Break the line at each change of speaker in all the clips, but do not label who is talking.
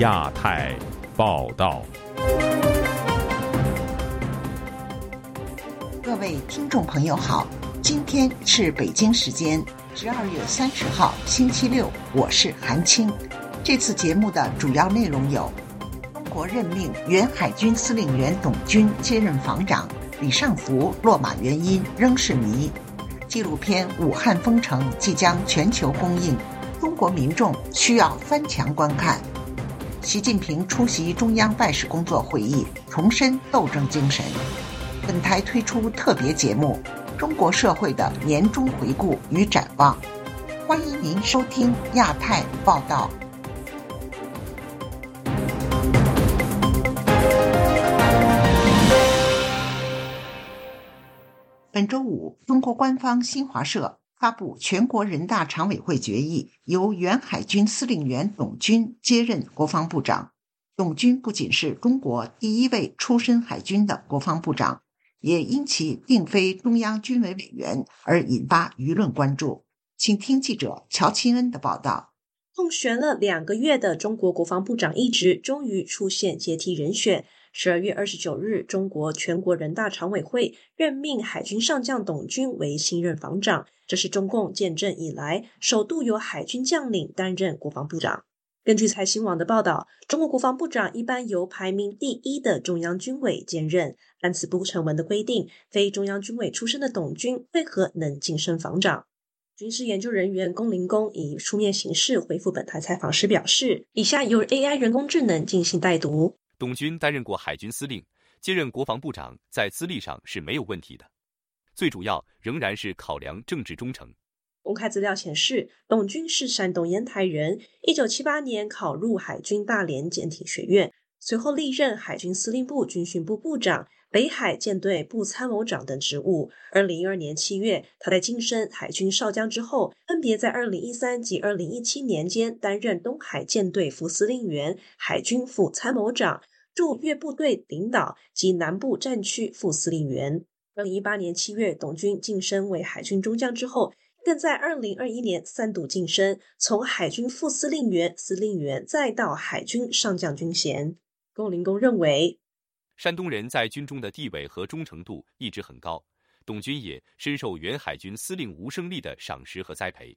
亚太报道。
各位听众朋友好，今天是北京时间十二月三十号星期六，我是韩青。这次节目的主要内容有：中国任命原海军司令员董军接任防长，李尚福落马原因仍是谜。纪录片《武汉封城》即将全球公映，中国民众需要翻墙观看。习近平出席中央办事工作会议，重申斗争精神。本台推出特别节目《中国社会的年终回顾与展望》，欢迎您收听亚太报道。本周五，中国官方新华社发布全国人大常委会决议，由原海军司令员董军接任国防部长。董军不仅是中国第一位出身海军的国防部长，也因其并非中央军委委员而引发舆论关注。请听记者乔钦恩的报道。
空悬了两个月的中国国防部长一职，终于出现接替人选。十二月二十九日，中国全国人大常委会任命海军上将董军为新任防长，这是中共建政以来首度由海军将领担任国防部长。根据财新网的报道，中国国防部长一般由排名第一的中央军委兼任。按此不成文的规定，非中央军委出身的董军为何能晋升防长？军事研究人员龚林公以书面形式回复本台采访时表示：“以下由 AI 人工智能进行代读。”
董军担任过海军司令，接任国防部长，在资历上是没有问题的。最主要仍然是考量政治忠诚。
公开资料显示，董军是山东烟台人，一九七八年考入海军大连舰艇学院，随后历任海军司令部军训部部长、北海舰队部参谋长等职务。二零一二年七月，他在晋升海军少将之后，分别在二零一三及二零一七年间担任东海舰队副司令员、海军副参谋长。驻粤部队领导及南部战区副司令员。二零一八年七月，董军晋升为海军中将之后，更在二零二一年三度晋升，从海军副司令员、司令员再到海军上将军衔。龚林公认为，
山东人在军中的地位和忠诚度一直很高，董军也深受原海军司令吴胜利的赏识和栽培。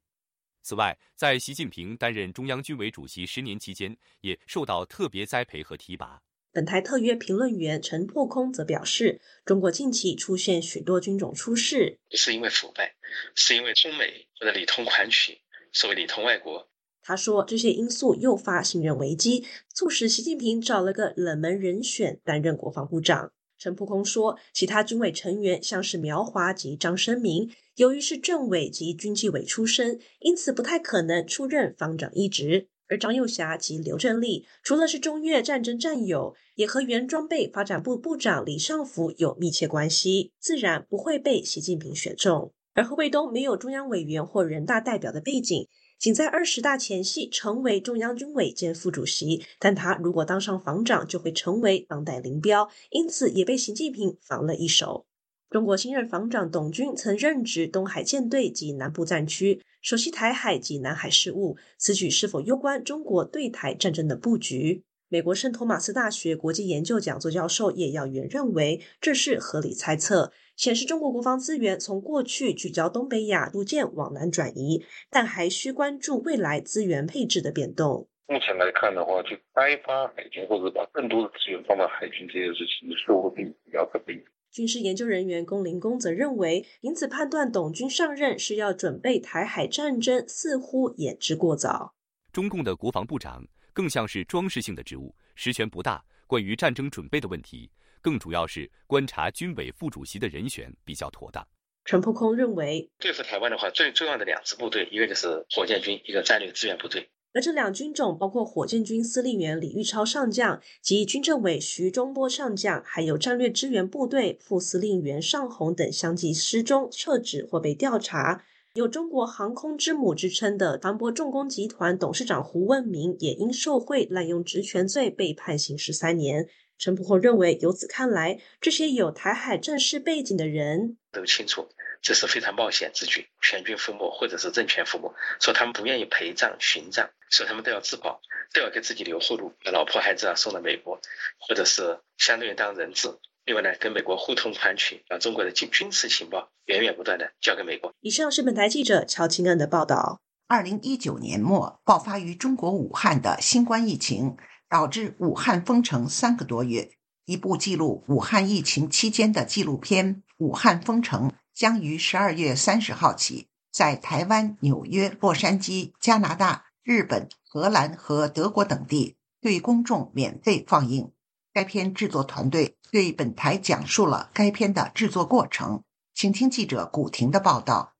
此外，在习近平担任中央军委主席十年期间，也受到特别栽培和提拔。
本台特约评论员陈破空则表示，中国近期出现许多军种出事，
不是因为腐败，是因为中美或者里通款曲，所谓里通外国。
他说，这些因素诱发信任危机，促使习近平找了个冷门人选担任国防部长。陈破空说，其他军委成员像是苗华及张生明，由于是政委及军纪委出身，因此不太可能出任方长一职。而张幼侠及刘振立，除了是中越战争战友，也和原装备发展部部长李尚福有密切关系，自然不会被习近平选中。而何卫东没有中央委员或人大代表的背景，仅在二十大前夕成为中央军委兼副主席，但他如果当上防长，就会成为当代林彪，因此也被习近平防了一手。中国新任防长董军曾任职东海舰队及南部战区，熟悉台海及南海事务。此举是否攸关中国对台战争的布局？美国圣托马斯大学国际研究讲座教授叶耀元认为，这是合理猜测，显示中国国防资源从过去聚焦东北亚逐渐往南转移，但还需关注未来资源配置的变动。
目前来看的话，就开发海军或者把更多的资源放到海军这件事情，是会比比较可避。
军事研究人员龚林公则认为，因此判断董军上任是要准备台海战争，似乎言之过早。
中共的国防部长更像是装饰性的职务，实权不大。关于战争准备的问题，更主要是观察军委副主席的人选比较妥当。
陈破空认为，
对付台湾的话，最重要的两支部队，一个就是火箭军，一个战略支援部队。
而这两军种包括火箭军司令员李玉超上将及军政委徐中波上将，还有战略支援部队副司令员尚红等相继失踪、撤职或被调查。有“中国航空之母”之称的航博重工集团董事长胡文明，也因受贿、滥用职权罪被判刑十三年。陈普厚认为，由此看来，这些有台海战事背景的人
都清楚，这是非常冒险之举，全军覆没或者是政权覆没。说他们不愿意陪葬殉葬，说他们都要自保，都要给自己留后路，把老婆孩子啊送到美国，或者是相当于当人质。另外呢，跟美国互通款曲，把中国的军军事情报源源不断的交给美国。
以上是本台记者乔清恩的报道。
二零一九年末爆发于中国武汉的新冠疫情，导致武汉封城三个多月。一部记录武汉疫情期间的纪录片《武汉封城》将于十二月三十号起在台湾、纽约、洛杉矶、加拿大、日本、荷兰和德国等地对公众免费放映。该片制作团队对本台讲述了该片的制作过程，请听记者古婷的报道。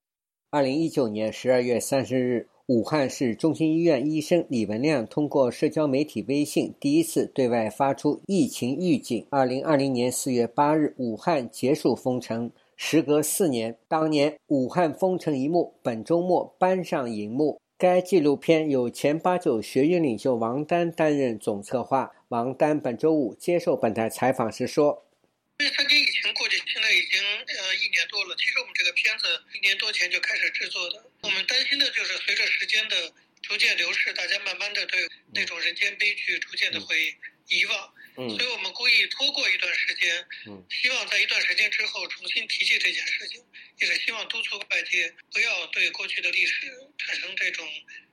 二零一九年十二月三十日。武汉市中心医院医生李文亮通过社交媒体微信第一次对外发出疫情预警。二零二零年四月八日，武汉结束封城。时隔四年，当年武汉封城一幕本周末搬上荧幕。该纪录片由前八九学院领袖王丹担任总策划。王丹本周五接受本台采访时说。
因为三年疫情过去，现在已经呃一年多了。其实我们这个片子一年多前就开始制作的。我们担心的就是随着时间的逐渐流逝，大家慢慢的对那种人间悲剧逐渐的会遗忘。嗯。所以我们故意拖过一段时间，嗯，希望在一段时间之后重新提起这件事情，也是希望督促外界不要对过去的历史产生这种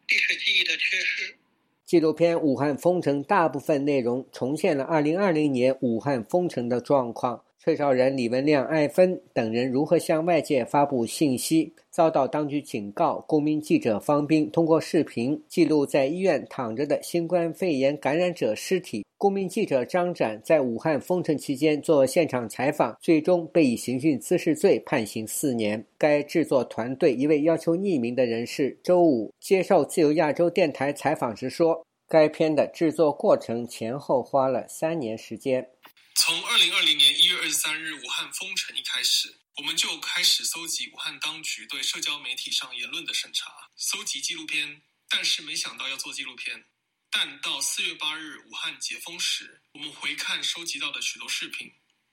历史记忆的缺失。
纪录片《武汉封城》大部分内容重现了2020年武汉封城的状况。崔少人、李文亮、艾芬等人如何向外界发布信息，遭到当局警告。公民记者方斌通过视频记录在医院躺着的新冠肺炎感染者尸体。公民记者张展在武汉封城期间做现场采访，最终被以刑讯滋事罪判刑四年。该制作团队一位要求匿名的人士周五接受自由亚洲电台采访时说：“该片的制作过程前后花了三年时间。”
从二零二零年一月二十三日武汉封城一开始，我们就开始搜集武汉当局对社交媒体上言论的审查，搜集纪录片。但是没想到要做纪录片。但到四月八日武汉解封时，我们回看收集到的许多视频，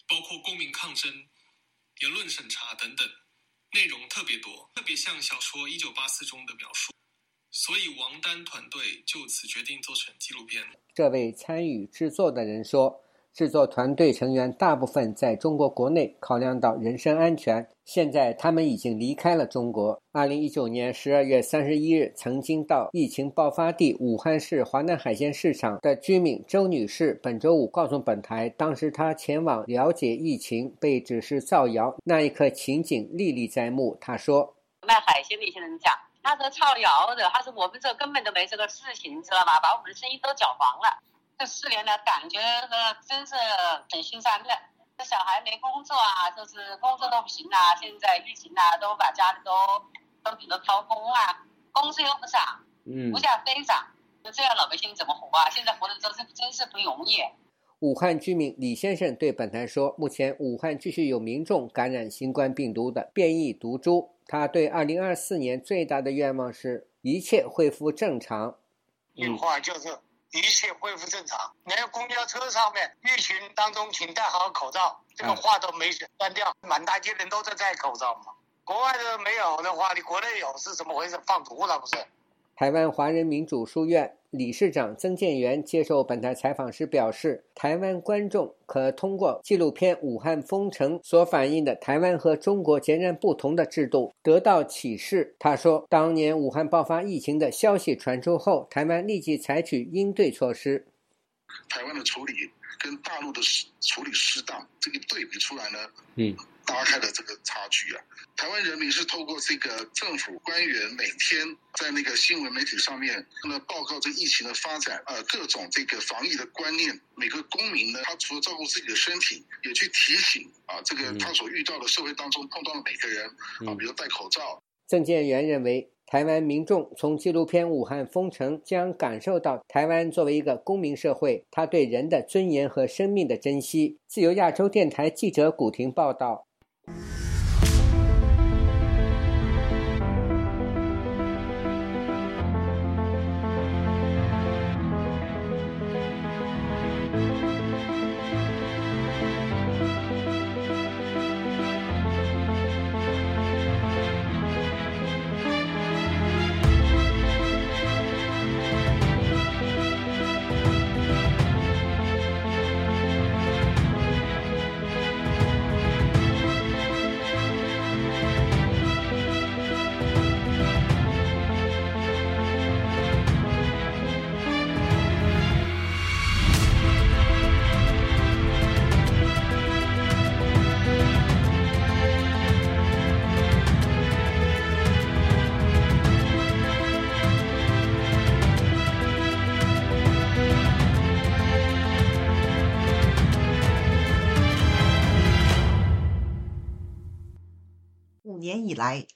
包括公民抗争、言论审查等等，内容特别多，特别像小说《一九八四》中的描述。所以王丹团队就此决定做成纪录片。
这位参与制作的人说。制作团队成员大部分在中国国内，考量到人身安全，现在他们已经离开了中国。二零一九年十二月三十一日，曾经到疫情爆发地武汉市华南海鲜市场的居民周女士，本周五告诉本台，当时她前往了解疫情，被指是造谣，那一刻情景历历在目。她说：“
卖海鲜的一些人讲，他是造谣的，他说我们这根本都没这个事情，知道吗？把我们的生意都搅黄了。”这四年呢，感觉呢真是很心酸的。这小孩没工作啊，就是工作都不行啊。现在疫情啊，都把家里都都给都掏空啊，工资又不涨，嗯，物价飞涨，那这样老百姓怎么活啊？现在活的真是真是不容易。
武汉居民李先生对本台说：“目前武汉继续有民众感染新冠病毒的变异毒株。他对二零二四年最大的愿望是一切恢复正常。”
有话就是。一切恢复正常，连公交车上面疫情当中，请戴好口罩，这个话都没关掉，满大街人都在戴口罩嘛。国外的没有的话，你国内有是怎么回事？放毒了不是？
台湾华人民主书院理事长曾建元接受本台采访时表示，台湾观众可通过纪录片《武汉封城》所反映的台湾和中国截然不同的制度得到启示。他说，当年武汉爆发疫情的消息传出后，台湾立即采取应对措施。
台湾的处理跟大陆的处理适当，这个对比出来呢，嗯。拉开了这个差距啊！台湾人民是透过这个政府官员每天在那个新闻媒体上面那报告这疫情的发展，呃，各种这个防疫的观念。每个公民呢，他除了照顾自己的身体，也去提醒啊，这个他所遇到的社会当中碰到的每个人啊，比如戴口罩。
郑建元认为，台湾民众从纪录片《武汉封城》将感受到台湾作为一个公民社会，他对人的尊严和生命的珍惜。自由亚洲电台记者古婷报道。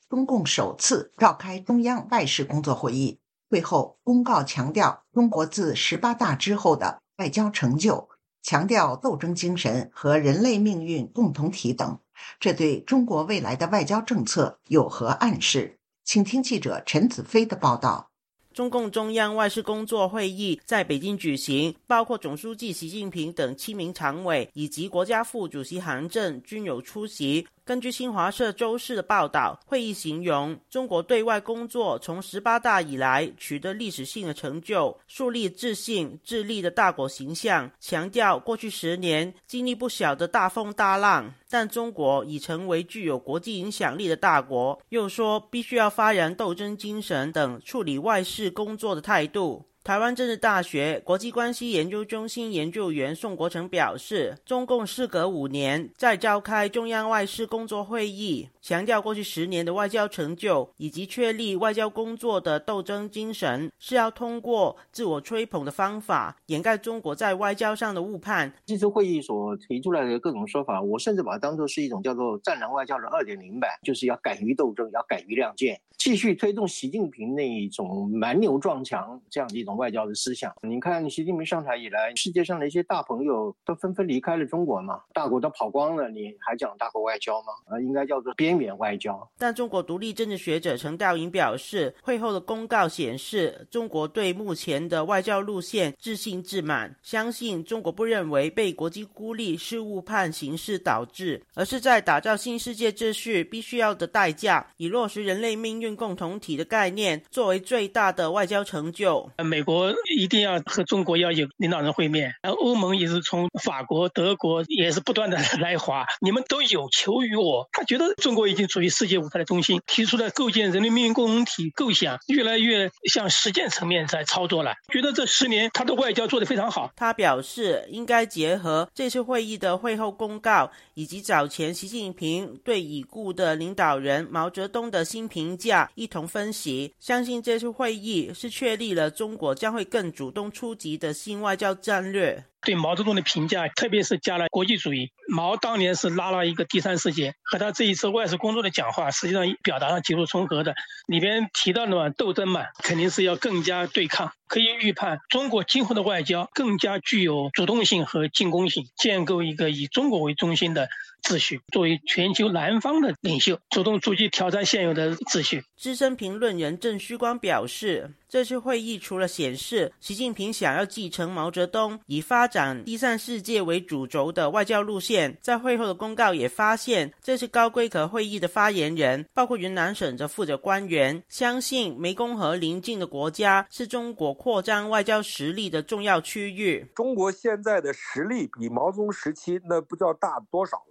中共首次召开中央外事工作会议，会后公告强调中国自十八大之后的外交成就，强调斗争精神和人类命运共同体等。这对中国未来的外交政策有何暗示？请听记者陈子飞的报道。
中共中央外事工作会议在北京举行，包括总书记习近平等七名常委以及国家副主席韩正均有出席。根据新华社周四的报道，会议形容中国对外工作从十八大以来取得历史性的成就，树立自信、自立的大国形象。强调过去十年经历不小的大风大浪，但中国已成为具有国际影响力的大国。又说必须要发扬斗争精神等处理外事工作的态度。台湾政治大学国际关系研究中心研究员宋国成表示，中共事隔五年再召开中央外事工作会议，强调过去十年的外交成就以及确立外交工作的斗争精神，是要通过自我吹捧的方法掩盖中国在外交上的误判。
这次会议所提出来的各种说法，我甚至把它当作是一种叫做“战狼外交”的二点零版，就是要敢于斗争，要敢于亮剑，继续推动习近平那一种蛮牛撞墙这样的一种。外交的思想，你看习近平上台以来，世界上的一些大朋友都纷纷离开了中国嘛，大国都跑光了，你还讲大国外交吗？啊，应该叫做边缘外交。
但中国独立政治学者陈道颖表示，会后的公告显示，中国对目前的外交路线自信自满，相信中国不认为被国际孤立是误判形势导致，而是在打造新世界秩序必须要的代价，以落实人类命运共同体的概念作为最大的外交成就。
美。美国一定要和中国要有领导人会面，然后欧盟也是从法国、德国也是不断的来华，你们都有求于我。他觉得中国已经处于世界舞台的中心，提出了构建人类命运共同体构想，越来越向实践层面在操作了。觉得这十年他的外交做得非常好。
他表示，应该结合这次会议的会后公告，以及早前习近平对已故的领导人毛泽东的新评价一同分析，相信这次会议是确立了中国。将会更主动出击的新外交战略。
对毛泽东的评价，特别是加了国际主义。毛当年是拉了一个第三世界，和他这一次外事工作的讲话，实际上表达上几乎重合的。里边提到的嘛，斗争嘛，肯定是要更加对抗。可以预判，中国今后的外交更加具有主动性和进攻性，建构一个以中国为中心的秩序，作为全球南方的领袖，主动出击挑战现有的秩序。
资深评论人郑旭光表示，这次会议除了显示习近平想要继承毛泽东，以发展第三世界为主轴的外交路线，在会后的公告也发现，这次高规格会议的发言人包括云南省的负责官员，相信湄公河邻近的国家是中国。扩张外交实力的重要区域。
中国现在的实力比毛泽东时期那不知道大多少了。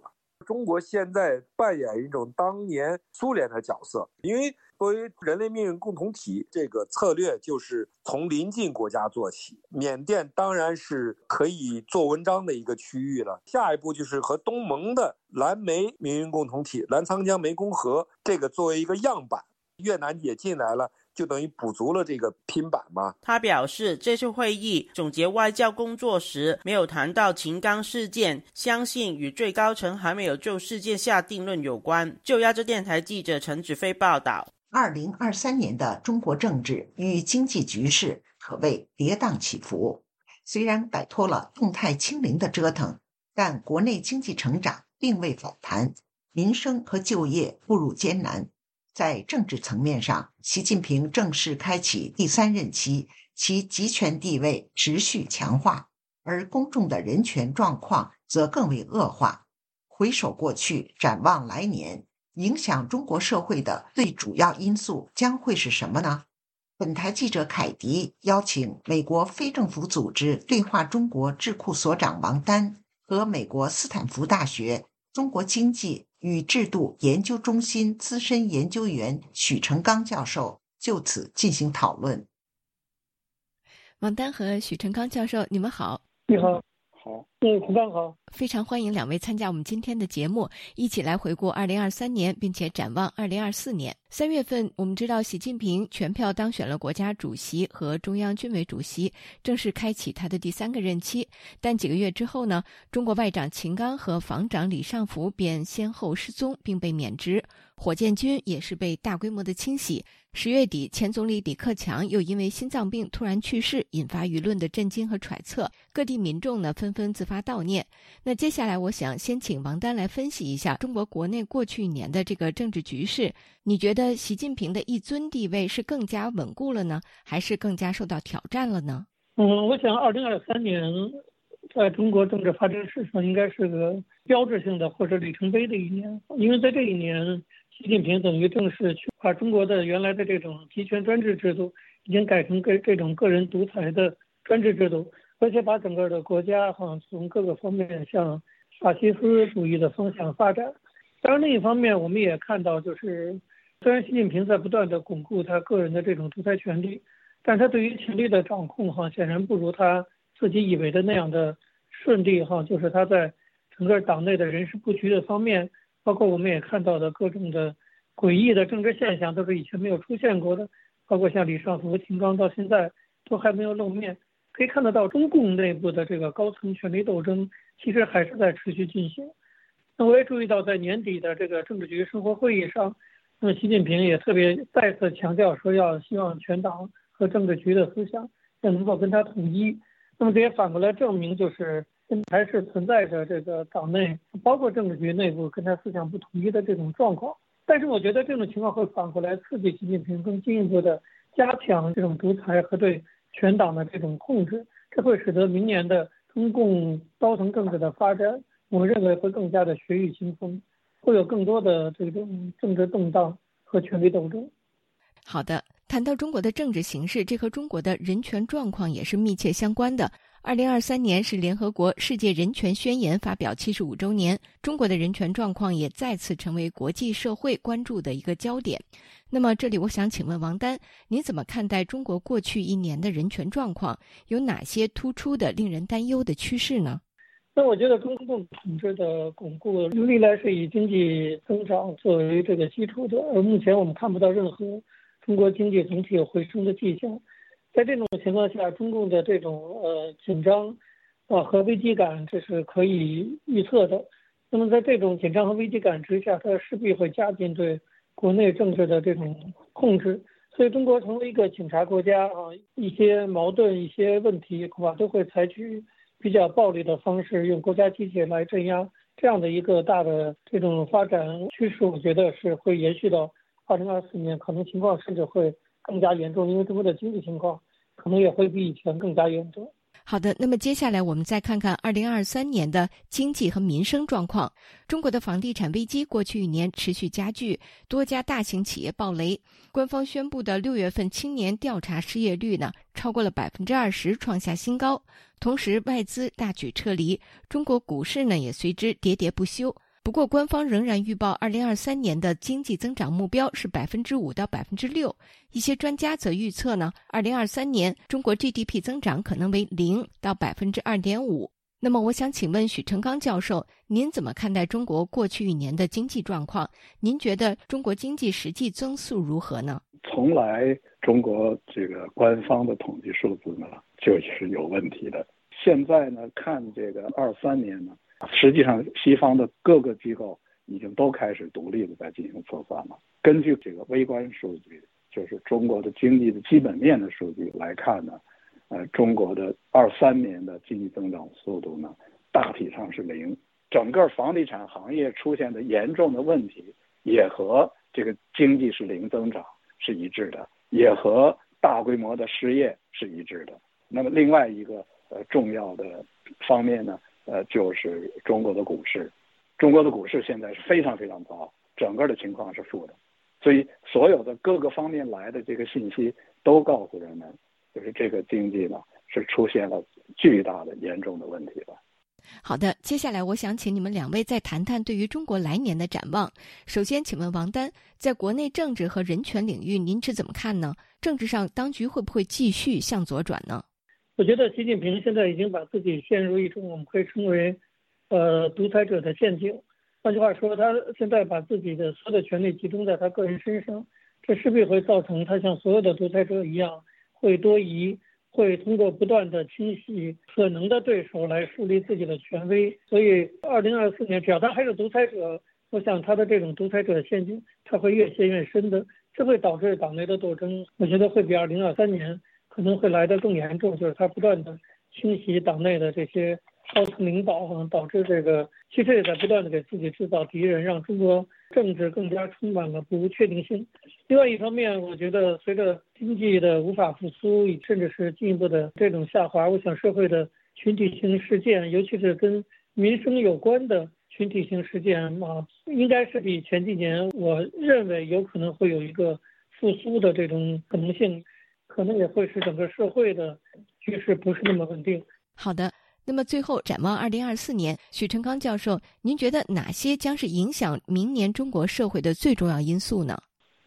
中国现在扮演一种当年苏联的角色，因为作为人类命运共同体，这个策略就是从邻近国家做起。缅甸当然是可以做文章的一个区域了。下一步就是和东盟的蓝莓命运共同体、澜沧江湄公河这个作为一个样板，越南也进来了。就等于补足了这个拼板吗？
他表示，这次会议总结外交工作时没有谈到秦刚事件，相信与最高层还没有就事件下定论有关。就亚洲电台记者陈子飞报道：，
二零二三年的中国政治与经济局势可谓跌宕起伏。虽然摆脱了动态清零的折腾，但国内经济成长并未反弹，民生和就业步入艰难。在政治层面上，习近平正式开启第三任期，其集权地位持续强化，而公众的人权状况则更为恶化。回首过去，展望来年，影响中国社会的最主要因素将会是什么呢？本台记者凯迪邀请美国非政府组织对话中国智库所长王丹和美国斯坦福大学中国经济。与制度研究中心资深研究员许成刚教授就此进行讨论。
王丹和许成刚教授，你们好。
你好。
好，嗯，胡刚好，
非常欢迎两位参加我们今天的节目，一起来回顾二零二三年，并且展望二零二四年。三月份，我们知道习近平全票当选了国家主席和中央军委主席，正式开启他的第三个任期。但几个月之后呢，中国外长秦刚和防长李尚福便先后失踪，并被免职。火箭军也是被大规模的清洗。十月底，前总理李克强又因为心脏病突然去世，引发舆论的震惊和揣测。各地民众呢纷纷自发悼念。那接下来，我想先请王丹来分析一下中国国内过去一年的这个政治局势。你觉得习近平的一尊地位是更加稳固了呢，还是更加受到挑战了呢？
嗯，我想，二零二三年在中国政治发展史上应该是个标志性的或者里程碑的一年，因为在这一年。习近平等于正式去把中国的原来的这种集权专制制度，已经改成个这种个人独裁的专制制度，而且把整个的国家哈从各个方面向法西斯主义的方向发展。当然，另一方面我们也看到，就是虽然习近平在不断的巩固他个人的这种独裁权利，但他对于权力的掌控哈显然不如他自己以为的那样的顺利哈，就是他在整个党内的人事布局的方面。包括我们也看到的各种的诡异的政治现象，都是以前没有出现过的。包括像李尚福、秦刚到现在都还没有露面，可以看得到中共内部的这个高层权力斗争其实还是在持续进行。那我也注意到，在年底的这个政治局生活会议上，那么习近平也特别再次强调说，要希望全党和政治局的思想要能够跟他统一。那么这也反过来证明，就是。还是存在着这个党内，包括政治局内部跟他思想不统一的这种状况。但是我觉得这种情况会反过来刺激习近平更进一步的加强这种独裁和对全党的这种控制，这会使得明年的中共高层政治的发展，我认为会更加的血雨腥风，会有更多的这种政治动荡和权力斗争。
好的，谈到中国的政治形势，这和中国的人权状况也是密切相关的。二零二三年是联合国世界人权宣言发表七十五周年，中国的人权状况也再次成为国际社会关注的一个焦点。那么，这里我想请问王丹，你怎么看待中国过去一年的人权状况？有哪些突出的、令人担忧的趋势呢？
那我觉得中共统治的巩固，历来是以经济增长作为这个基础的，而目前我们看不到任何中国经济总体有回升的迹象。在这种情况下，中共的这种呃紧张，啊和危机感，这是可以预测的。那么在这种紧张和危机感之下，它势必会加紧对国内政治的这种控制。所以，中国成为一个警察国家啊，一些矛盾、一些问题，恐怕都会采取比较暴力的方式，用国家机器来镇压。这样的一个大的这种发展趋势，我觉得是会延续到二零二四年，可能情况甚至会。更加严重，因为中国的经济情况可能也会比以前更加严重。
好的，那么接下来我们再看看二零二三年的经济和民生状况。中国的房地产危机过去一年持续加剧，多家大型企业暴雷。官方宣布的六月份青年调查失业率呢，超过了百分之二十，创下新高。同时，外资大举撤离，中国股市呢也随之喋喋不休。不过，官方仍然预报，二零二三年的经济增长目标是百分之五到百分之六。一些专家则预测呢，二零二三年中国 GDP 增长可能为零到百分之二点五。那么，我想请问许成刚教授，您怎么看待中国过去一年的经济状况？您觉得中国经济实际增速如何呢？
从来中国这个官方的统计数字呢，就是有问题的。现在呢，看这个二三年呢。实际上，西方的各个机构已经都开始独立的在进行测算了。根据这个微观数据，就是中国的经济的基本面的数据来看呢，呃，中国的二三年的经济增长速度呢，大体上是零。整个房地产行业出现的严重的问题，也和这个经济是零增长是一致的，也和大规模的失业是一致的。那么另外一个呃重要的方面呢？呃，就是中国的股市，中国的股市现在是非常非常糟，整个的情况是负的，所以所有的各个方面来的这个信息都告诉人们，就是这个经济呢是出现了巨大的严重的问题了。
好的，接下来我想请你们两位再谈谈对于中国来年的展望。首先，请问王丹，在国内政治和人权领域，您是怎么看呢？政治上，当局会不会继续向左转呢？
我觉得习近平现在已经把自己陷入一种我们可以称为，呃，独裁者的陷阱。换句话说，他现在把自己的所有的权力集中在他个人身上，这势必会造成他像所有的独裁者一样会多疑，会通过不断的清洗可能的对手来树立自己的权威。所以，二零二四年只要他还是独裁者，我想他的这种独裁者的陷阱他会越陷越深的，这会导致党内的斗争。我觉得会比二零二三年可能会来得更严重，就是他不断的清洗党内的这些。高层领导可能导致这个，其实也在不断的给自己制造敌人，让中国政治更加充满了不确定性。另外一方面，我觉得随着经济的无法复苏，甚至是进一步的这种下滑，我想社会的群体性事件，尤其是跟民生有关的群体性事件啊，应该是比前几年我认为有可能会有一个复苏的这种可能性，可能也会使整个社会的局势不是那么稳定。
好的。那么最后展望二零二四年，许成刚教授，您觉得哪些将是影响明年中国社会的最重要因素呢？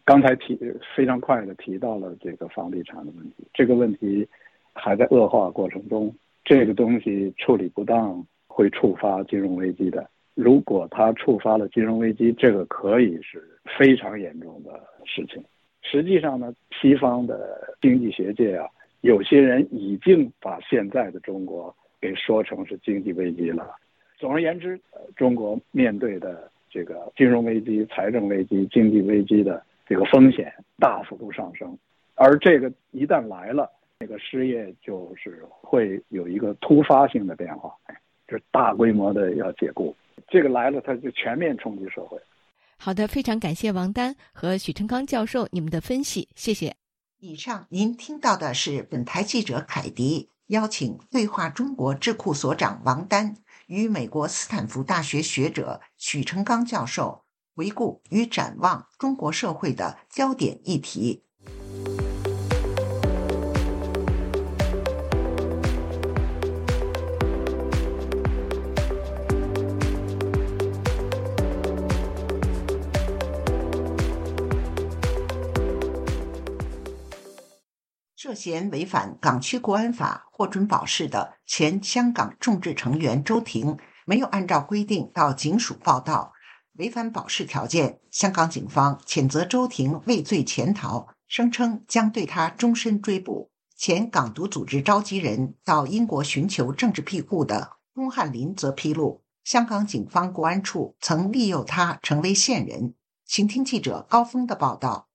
刚才提非常快的提到了这个房地产的问题，这个问题还在恶化过程中，这个东西处理不当会触发金融危机的。如果它触发了金融危机，这个可以是非常严重的事情。实际上呢，西方的经济学界啊，有些人已经把现在的中国。给说成是经济危机了。总而言之，中国面对的这个金融危机、财政危机、经济危机的这个风险大幅度上升，而这个一旦来了，那个失业就是会有一个突发性的变化，就是大规模的要解雇。这个来了，它就全面冲击社会。
好的，非常感谢王丹和许成刚教授你们的分析，谢谢。
以上您听到的是本台记者凯迪。邀请对话中国智库所长王丹与美国斯坦福大学学者许成刚教授回顾与展望中国社会的焦点议题。嫌违反港区国安法获准保释的前香港众志成员周庭，没有按照规定到警署报到，违反保释条件。香港警方谴责周庭畏罪潜逃，声称将对他终身追捕。前港独组织召集人到英国寻求政治庇护的钟汉林则披露，香港警方国安处曾利诱他成为线人。请听记者高峰的报道。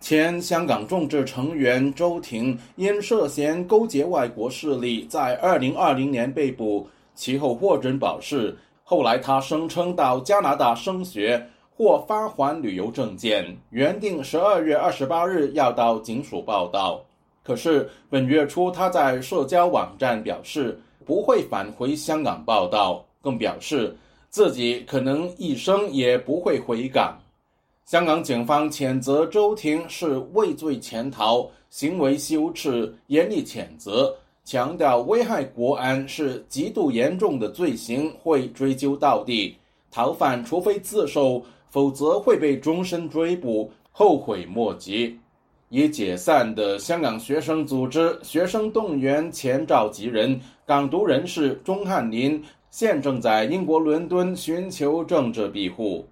前香港众志成员周庭因涉嫌勾结外国势力，在二零二零年被捕，其后获准保释。后来他声称到加拿大升学，或发还旅游证件，原定十二月二十八日要到警署报到。可是本月初，他在社交网站表示不会返回香港报道，更表示自己可能一生也不会回港。香港警方谴责周庭是畏罪潜逃，行为羞耻，严厉谴责，强调危害国安是极度严重的罪行，会追究到底。逃犯除非自首，否则会被终身追捕，后悔莫及。已解散的香港学生组织学生动员前召集人、港独人士钟汉林，现正在英国伦敦寻求政治庇护。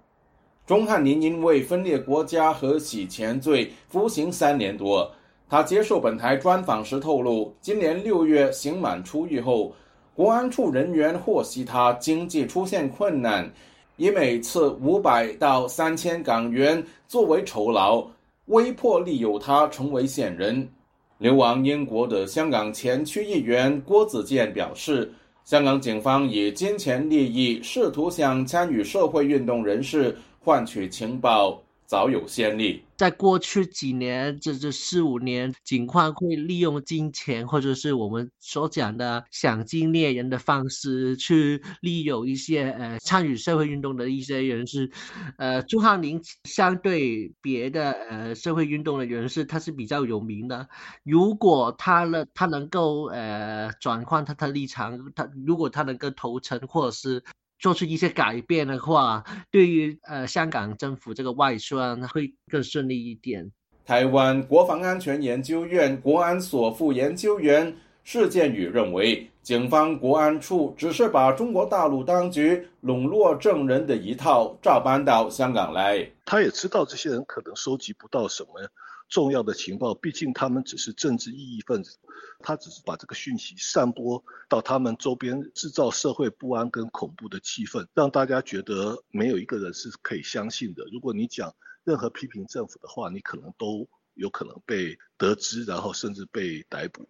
钟汉林因为分裂国家和洗钱罪服刑三年多。他接受本台专访时透露，今年六月刑满出狱后，国安处人员获悉他经济出现困难，以每次五百到三千港元作为酬劳，威迫利诱他成为线人。流亡英国的香港前区议员郭子健表示，香港警方以金钱利益试图向参与社会运动人士。换取情报早有先例，
在过去几年，这这四五年，警方会利用金钱，或者是我们所讲的赏金猎人的方式，去利用一些呃参与社会运动的一些人士。呃，朱汉林相对别的呃社会运动的人士，他是比较有名的。如果他呢，他能够呃转换他的立场，他如果他能够投诚，或者是。做出一些改变的话，对于呃香港政府这个外宣会更顺利一点。
台湾国防安全研究院国安所副研究员、施建宇认为，警方国安处只是把中国大陆当局笼络证人的一套照搬到香港来。
他也知道这些人可能收集不到什么重要的情报，毕竟他们只是政治异议分子。他只是把这个讯息散播到他们周边，制造社会不安跟恐怖的气氛，让大家觉得没有一个人是可以相信的。如果你讲任何批评政府的话，你可能都有可能被得知，然后甚至被逮捕。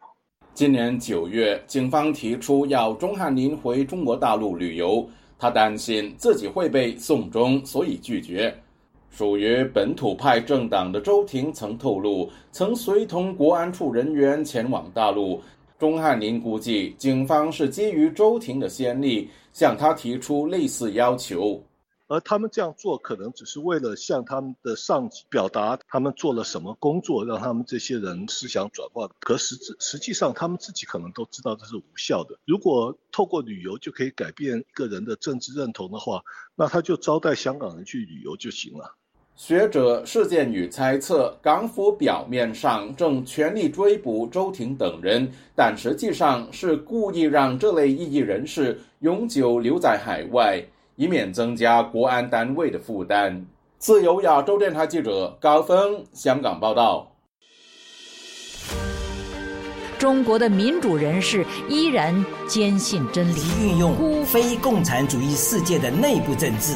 今年九月，警方提出要钟汉林回中国大陆旅游，他担心自己会被送终，所以拒绝。属于本土派政党的周庭曾透露，曾随同国安处人员前往大陆。钟汉林估计，警方是基于周庭的先例，向他提出类似要求。
而他们这样做，可能只是为了向他们的上级表达他们做了什么工作，让他们这些人思想转化。可实质实际上，他们自己可能都知道这是无效的。如果透过旅游就可以改变一个人的政治认同的话，那他就招待香港人去旅游就行了。
学者事件与猜测，港府表面上正全力追捕周庭等人，但实际上是故意让这类异议人士永久留在海外，以免增加国安单位的负担。自由亚洲电台记者高峰香港报道。
中国的民主人士依然坚信真理，
运用非共产主义世界的内部政治。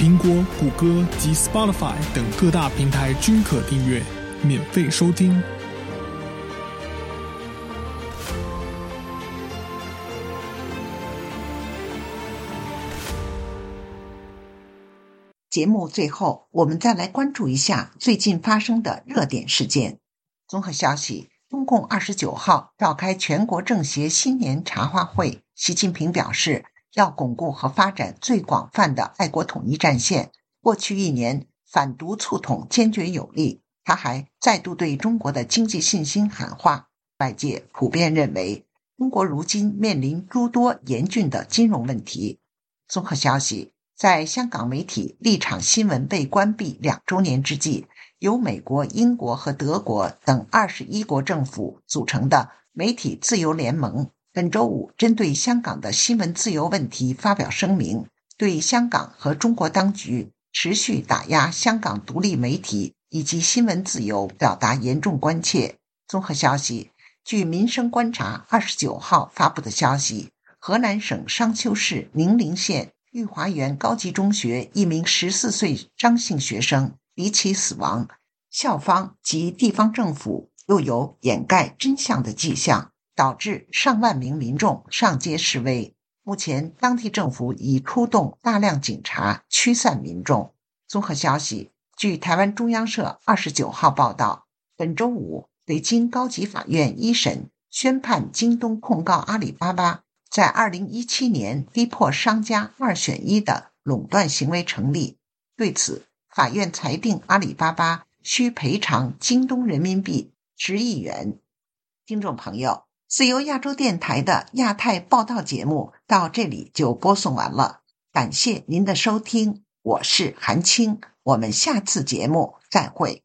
苹果、谷歌及 Spotify 等各大平台均可订阅，免费收听。
节目最后，我们再来关注一下最近发生的热点事件。综合消息：中共二十九号召开全国政协新年茶话会，习近平表示。要巩固和发展最广泛的爱国统一战线。过去一年，反独促统坚决有力。他还再度对中国的经济信心喊话。外界普遍认为，中国如今面临诸多严峻的金融问题。综合消息，在香港媒体立场新闻被关闭两周年之际，由美国、英国和德国等二十一国政府组成的媒体自由联盟。本周五，针对香港的新闻自由问题发表声明，对香港和中国当局持续打压香港独立媒体以及新闻自由表达严重关切。综合消息，据民生观察二十九号发布的消息，河南省商丘市宁陵县玉华园高级中学一名十四岁张姓学生离奇死亡，校方及地方政府又有掩盖真相的迹象。导致上万名民众上街示威。目前，当地政府已出动大量警察驱散民众。综合消息，据台湾中央社二十九号报道，本周五，北京高级法院一审宣判京东控告阿里巴巴在二零一七年逼迫商家二选一的垄断行为成立。对此，法院裁定阿里巴巴需赔偿京东人民币十亿元。听众朋友。自由亚洲电台的亚太报道节目到这里就播送完了，感谢您的收听，我是韩青，我们下次节目再会。